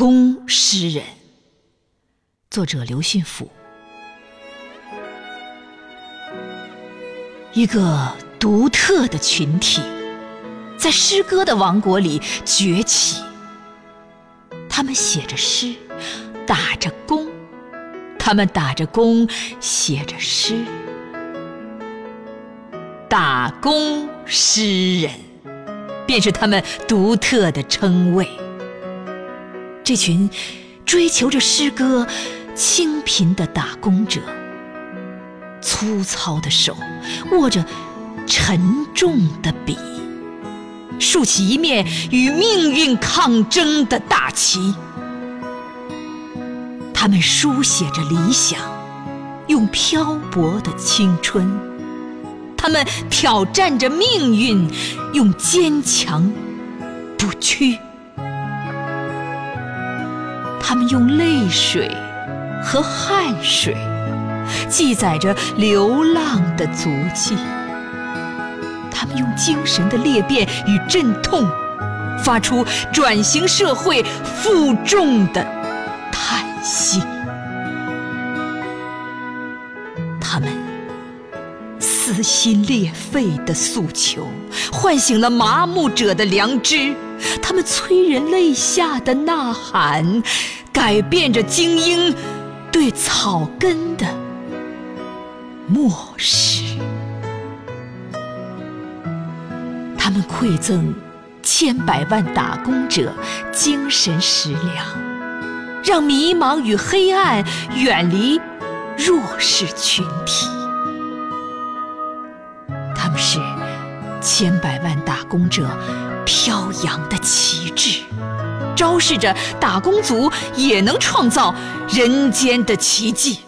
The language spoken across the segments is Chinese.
工诗人，作者刘训甫。一个独特的群体，在诗歌的王国里崛起。他们写着诗，打着工；他们打着工，写着诗。打工诗人，便是他们独特的称谓。这群追求着诗歌清贫的打工者，粗糙的手握着沉重的笔，竖起一面与命运抗争的大旗。他们书写着理想，用漂泊的青春；他们挑战着命运，用坚强不屈。他们用泪水和汗水记载着流浪的足迹，他们用精神的裂变与阵痛，发出转型社会负重的叹息。他们撕心裂肺的诉求，唤醒了麻木者的良知；他们催人泪下的呐喊。改变着精英对草根的漠视，他们馈赠千百万打工者精神食粮，让迷茫与黑暗远离弱势群体。他们是千百万打工者飘扬的旗帜。昭示着打工族也能创造人间的奇迹。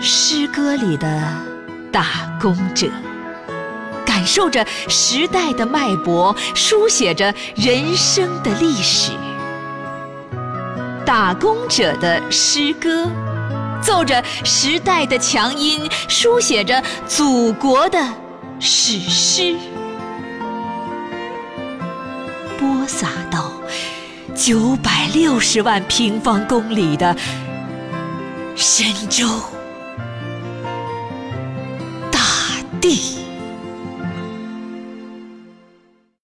诗歌里的打工者，感受着时代的脉搏，书写着人生的历史。打工者的诗歌，奏着时代的强音，书写着祖国的史诗。播撒到九百六十万平方公里的神州大地。